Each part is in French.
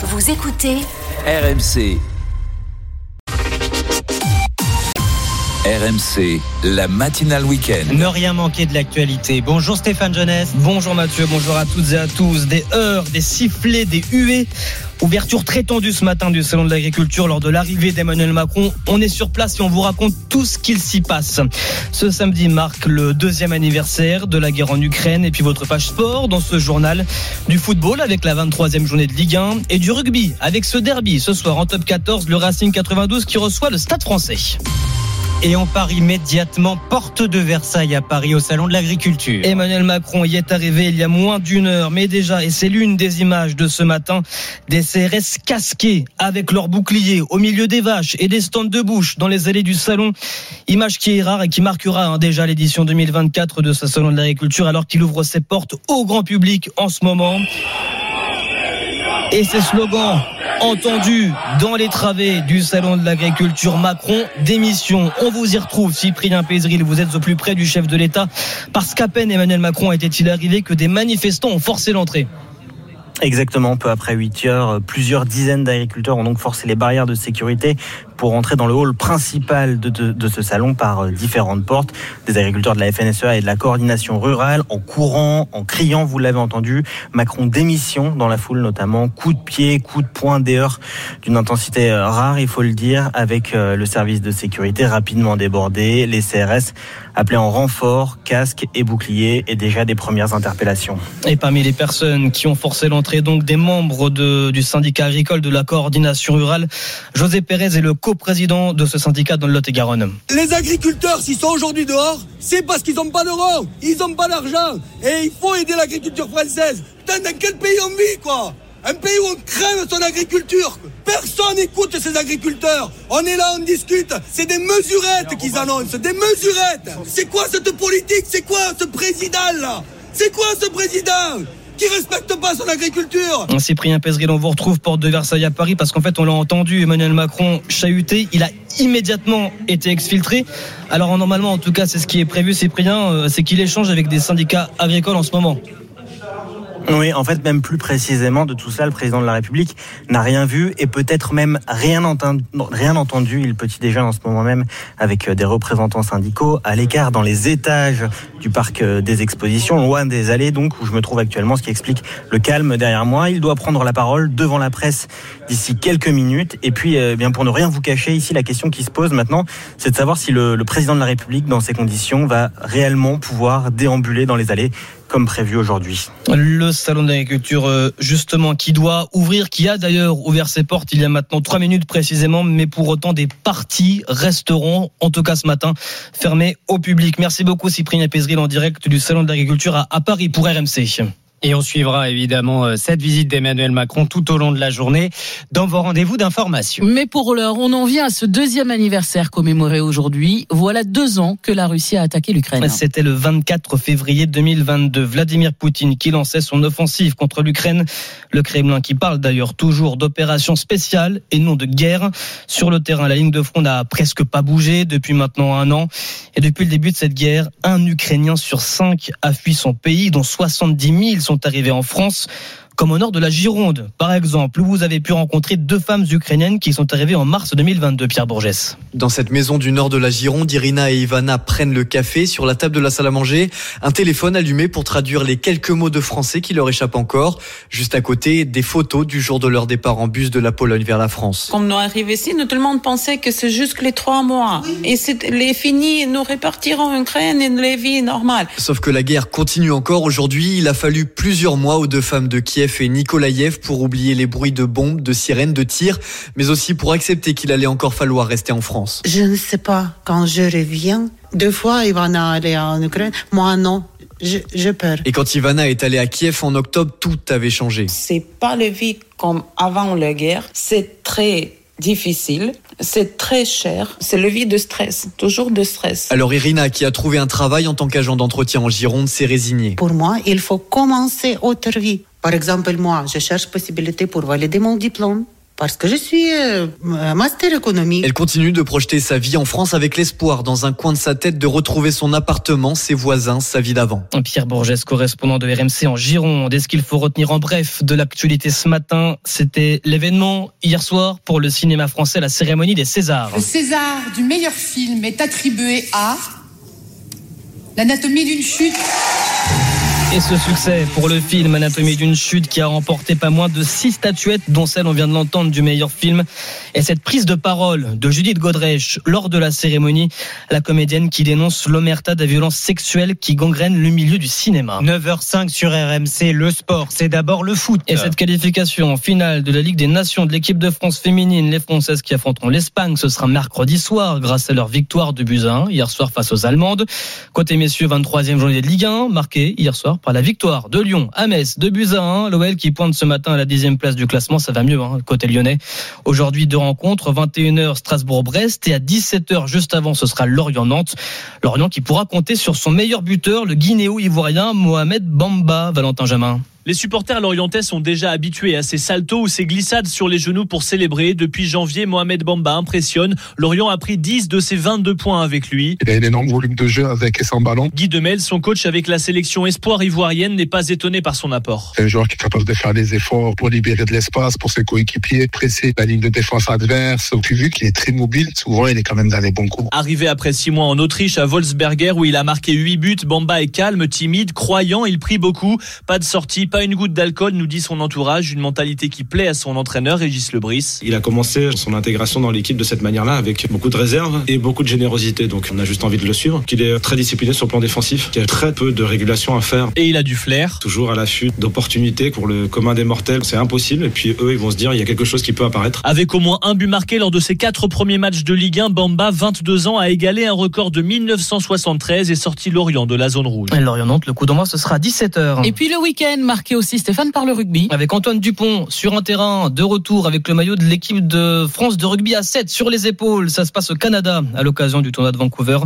Vous écoutez RMC. RMC, la matinale week-end. Ne rien manquer de l'actualité. Bonjour Stéphane Jeunesse. Bonjour Mathieu, bonjour à toutes et à tous. Des heures, des sifflets, des huées. Ouverture très tendue ce matin du Salon de l'Agriculture lors de l'arrivée d'Emmanuel Macron. On est sur place et on vous raconte tout ce qu'il s'y passe. Ce samedi marque le deuxième anniversaire de la guerre en Ukraine et puis votre page sport dans ce journal du football avec la 23e journée de Ligue 1 et du rugby avec ce derby ce soir en top 14, le Racing 92 qui reçoit le Stade français. Et on part immédiatement porte de Versailles à Paris au Salon de l'Agriculture. Emmanuel Macron y est arrivé il y a moins d'une heure, mais déjà, et c'est l'une des images de ce matin, des CRS casqués avec leurs boucliers au milieu des vaches et des stands de bouche dans les allées du salon. Image qui est rare et qui marquera hein, déjà l'édition 2024 de ce Salon de l'Agriculture alors qu'il ouvre ses portes au grand public en ce moment. Et ces slogans entendus dans les travées du salon de l'agriculture Macron. Démission. On vous y retrouve, Cyprien Pézril, vous êtes au plus près du chef de l'État, parce qu'à peine Emmanuel Macron était-il arrivé que des manifestants ont forcé l'entrée. Exactement, peu après 8 heures, plusieurs dizaines d'agriculteurs ont donc forcé les barrières de sécurité pour entrer dans le hall principal de, de, de, ce salon par euh, différentes portes. Des agriculteurs de la FNSEA et de la coordination rurale en courant, en criant, vous l'avez entendu. Macron démission dans la foule notamment, coup de pied, coup de poing, des heures d'une intensité euh, rare, il faut le dire, avec euh, le service de sécurité rapidement débordé, les CRS appelés en renfort, casques et boucliers et déjà des premières interpellations. Et parmi les personnes qui ont forcé l'entrée donc des membres de, du syndicat agricole de la coordination rurale, José Pérez est le co-président de ce syndicat dans le Lot-et-Garonne. Les agriculteurs, s'ils sont aujourd'hui dehors, c'est parce qu'ils n'ont pas d'euros, ils n'ont pas d'argent. Et il faut aider l'agriculture française. Putain, dans quel pays on vit, quoi? Un pays où on crève son agriculture. Personne n'écoute ces agriculteurs. On est là, on discute. C'est des mesurettes qu'ils annoncent. Des mesurettes. C'est quoi cette politique? C'est quoi ce président-là? C'est quoi ce président? Qui respecte pas son agriculture. Cyprien Pézril, on vous retrouve porte de Versailles à Paris parce qu'en fait, on l'a entendu Emmanuel Macron chahuter. Il a immédiatement été exfiltré. Alors normalement, en tout cas, c'est ce qui est prévu, Cyprien, c'est qu'il échange avec des syndicats agricoles en ce moment. Oui, en fait, même plus précisément de tout ça, le président de la République n'a rien vu et peut-être même rien entendu. Il petit déjà en ce moment même avec des représentants syndicaux à l'écart dans les étages du parc des expositions, loin des allées donc où je me trouve actuellement, ce qui explique le calme derrière moi. Il doit prendre la parole devant la presse d'ici quelques minutes. Et puis, eh bien pour ne rien vous cacher, ici la question qui se pose maintenant, c'est de savoir si le président de la République, dans ces conditions, va réellement pouvoir déambuler dans les allées comme prévu aujourd'hui. Le salon d'agriculture, justement, qui doit ouvrir, qui a d'ailleurs ouvert ses portes il y a maintenant trois minutes précisément, mais pour autant des parties resteront, en tout cas ce matin, fermées au public. Merci beaucoup Cyprien Pézril en direct du salon de l'agriculture à Paris pour RMC. Et on suivra évidemment cette visite d'Emmanuel Macron tout au long de la journée dans vos rendez-vous d'information. Mais pour l'heure, on en vient à ce deuxième anniversaire commémoré aujourd'hui. Voilà deux ans que la Russie a attaqué l'Ukraine. C'était le 24 février 2022. Vladimir Poutine qui lançait son offensive contre l'Ukraine. Le Kremlin qui parle d'ailleurs toujours d'opération spéciale et non de guerre. Sur le terrain, la ligne de front n'a presque pas bougé depuis maintenant un an. Et depuis le début de cette guerre, un Ukrainien sur cinq a fui son pays, dont 70 000 sont arrivés en France comme au nord de la Gironde, par exemple, où vous avez pu rencontrer deux femmes ukrainiennes qui sont arrivées en mars 2022, Pierre Bourgès. Dans cette maison du nord de la Gironde, Irina et Ivana prennent le café sur la table de la salle à manger, un téléphone allumé pour traduire les quelques mots de français qui leur échappent encore. Juste à côté, des photos du jour de leur départ en bus de la Pologne vers la France. Quand nous arrivons ici, nous, tout le monde pensait que c'est juste les trois mois. Et c'est les finis, nous repartirons en Ukraine et les vies normales. Sauf que la guerre continue encore aujourd'hui. Il a fallu plusieurs mois aux deux femmes de Kiev et Nikolaïev pour oublier les bruits de bombes, de sirènes, de tirs, mais aussi pour accepter qu'il allait encore falloir rester en France. Je ne sais pas, quand je reviens, deux fois Ivana allait en Ukraine, moi non. Je, je peur. Et quand Ivana est allée à Kiev en octobre, tout avait changé. C'est pas le vie comme avant la guerre. C'est très difficile, c'est très cher, c'est le vie de stress, toujours de stress. Alors Irina, qui a trouvé un travail en tant qu'agent d'entretien en Gironde, s'est résignée. Pour moi, il faut commencer autre vie. Par exemple, moi, je cherche possibilité pour valider mon diplôme. parce que je suis euh, master économie. Elle continue de projeter sa vie en France avec l'espoir dans un coin de sa tête de retrouver son appartement, ses voisins, sa vie d'avant. Pierre Bourges, correspondant de RMC en Gironde. Est-ce qu'il faut retenir en bref de l'actualité ce matin? C'était l'événement hier soir pour le cinéma français, la cérémonie des Césars. Le César du meilleur film est attribué à L'anatomie d'une chute. Et ce succès pour le film Anatomie d'une chute qui a remporté pas moins de six statuettes, dont celle, on vient de l'entendre, du meilleur film. Et cette prise de parole de Judith Godrèche lors de la cérémonie, la comédienne qui dénonce l'omerta des violences sexuelles qui gangrènent le milieu du cinéma. 9h05 sur RMC, le sport, c'est d'abord le foot. Et cette qualification en finale de la Ligue des Nations de l'équipe de France féminine, les Françaises qui affronteront l'Espagne, ce sera mercredi soir grâce à leur victoire de 1 hier soir face aux Allemandes. Côté messieurs, 23e journée de Ligue 1, marquée hier soir par la victoire de Lyon à Metz, de buts à 1. L'OL qui pointe ce matin à la dixième place du classement, ça va mieux hein, côté lyonnais. Aujourd'hui, deux rencontres, 21h Strasbourg-Brest et à 17h juste avant, ce sera Lorient-Nantes. Lorient qui pourra compter sur son meilleur buteur, le guinéo-ivoirien Mohamed Bamba, Valentin Jamin. Les supporters lorientais sont déjà habitués à ces saltos ou ces glissades sur les genoux pour célébrer. Depuis janvier, Mohamed Bamba impressionne. Lorient a pris 10 de ses 22 points avec lui. Il a un énorme volume de jeu avec et sans ballon. Guy Demel, son coach avec la sélection espoir ivoirienne, n'est pas étonné par son apport. C'est un joueur qui est capable de faire des efforts pour libérer de l'espace pour ses coéquipiers, presser la ligne de défense adverse. Puis vu qu'il est très mobile, souvent il est quand même dans les bons coups. Arrivé après 6 mois en Autriche à Wolfsberger où il a marqué 8 buts, Bamba est calme, timide, croyant, il prie beaucoup. Pas de sortie, pas une goutte d'alcool, nous dit son entourage, une mentalité qui plaît à son entraîneur Régis Lebris. Il a commencé son intégration dans l'équipe de cette manière-là avec beaucoup de réserve et beaucoup de générosité. Donc on a juste envie de le suivre. Qu'il est très discipliné sur le plan défensif, qu'il a très peu de régulation à faire. Et il a du flair. Toujours à l'affût d'opportunités pour le commun des mortels. C'est impossible. Et puis eux, ils vont se dire, il y a quelque chose qui peut apparaître. Avec au moins un but marqué lors de ses quatre premiers matchs de Ligue 1, Bamba, 22 ans, a égalé un record de 1973 et sorti Lorient de la zone rouge. Lorient-Nantes, le coup d'envoi, ce sera à 17h. Et puis le week-end marqué aussi Stéphane par le rugby. Avec Antoine Dupont sur un terrain de retour avec le maillot de l'équipe de France de rugby à 7 sur les épaules. Ça se passe au Canada à l'occasion du tournoi de Vancouver.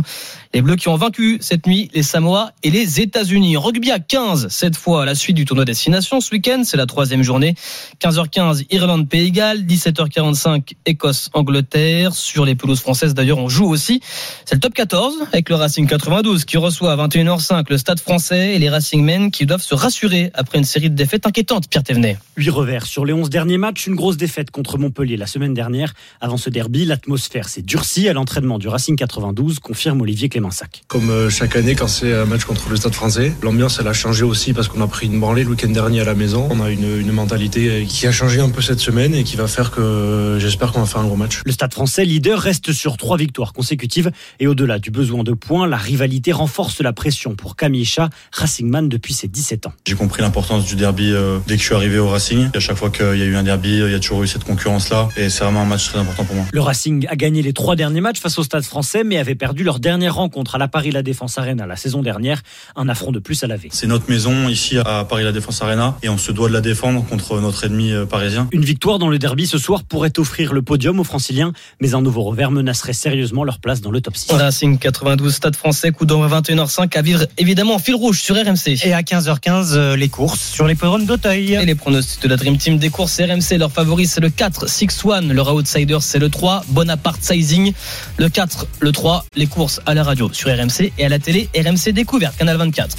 Les Bleus qui ont vaincu cette nuit les Samoa et les États-Unis. Rugby à 15 cette fois à la suite du tournoi Destination ce week-end. C'est la troisième journée. 15h15 Irlande Pays Galles, 17h45 Écosse Angleterre. Sur les pelouses françaises d'ailleurs on joue aussi. C'est le top 14 avec le Racing 92 qui reçoit à 21h05 le Stade Français et les Racing Men qui doivent se rassurer après une série de défaites inquiétantes. Pierre Thévenet. 8 revers sur les 11 derniers matchs, une grosse défaite contre Montpellier la semaine dernière. Avant ce derby, l'atmosphère s'est durcie à l'entraînement du Racing 92, confirme Olivier Clémensac. Comme euh, chaque année quand c'est un match contre le Stade français, l'ambiance elle a changé aussi parce qu'on a pris une branlée le week-end dernier à la maison. On a une, une mentalité qui a changé un peu cette semaine et qui va faire que j'espère qu'on va faire un gros match. Le Stade français, leader, reste sur trois victoires consécutives et au-delà du besoin de points, la rivalité renforce la pression pour Camille Chat, Racingman depuis ses 17 ans. J'ai compris l'importance du derby euh, dès que je suis arrivé au Racing. À chaque fois qu'il y a eu un derby, il y a toujours eu cette concurrence-là et c'est vraiment un match très important pour moi. Le Racing a gagné les trois derniers matchs face au Stade français mais avait perdu leur dernière rencontre à la Paris La Défense Arena la saison dernière. Un affront de plus à laver. C'est notre maison ici à Paris La Défense Arena et on se doit de la défendre contre notre ennemi euh, parisien. Une victoire dans le derby ce soir pourrait offrir le podium aux franciliens mais un nouveau revers menacerait sérieusement leur place dans le top 6. Racing 92 Stade français, coup d'envoi 21h05 à vivre évidemment en fil rouge sur RMC. Et à 15h15, euh, les courses sur les podromes d'Auteuil. Et les pronostics de la Dream Team des courses RMC, leur favori c'est le 4, 6-1, leur outsider c'est le 3, Bonaparte Sizing, le 4, le 3, les courses à la radio sur RMC et à la télé RMC Découverte, Canal 24.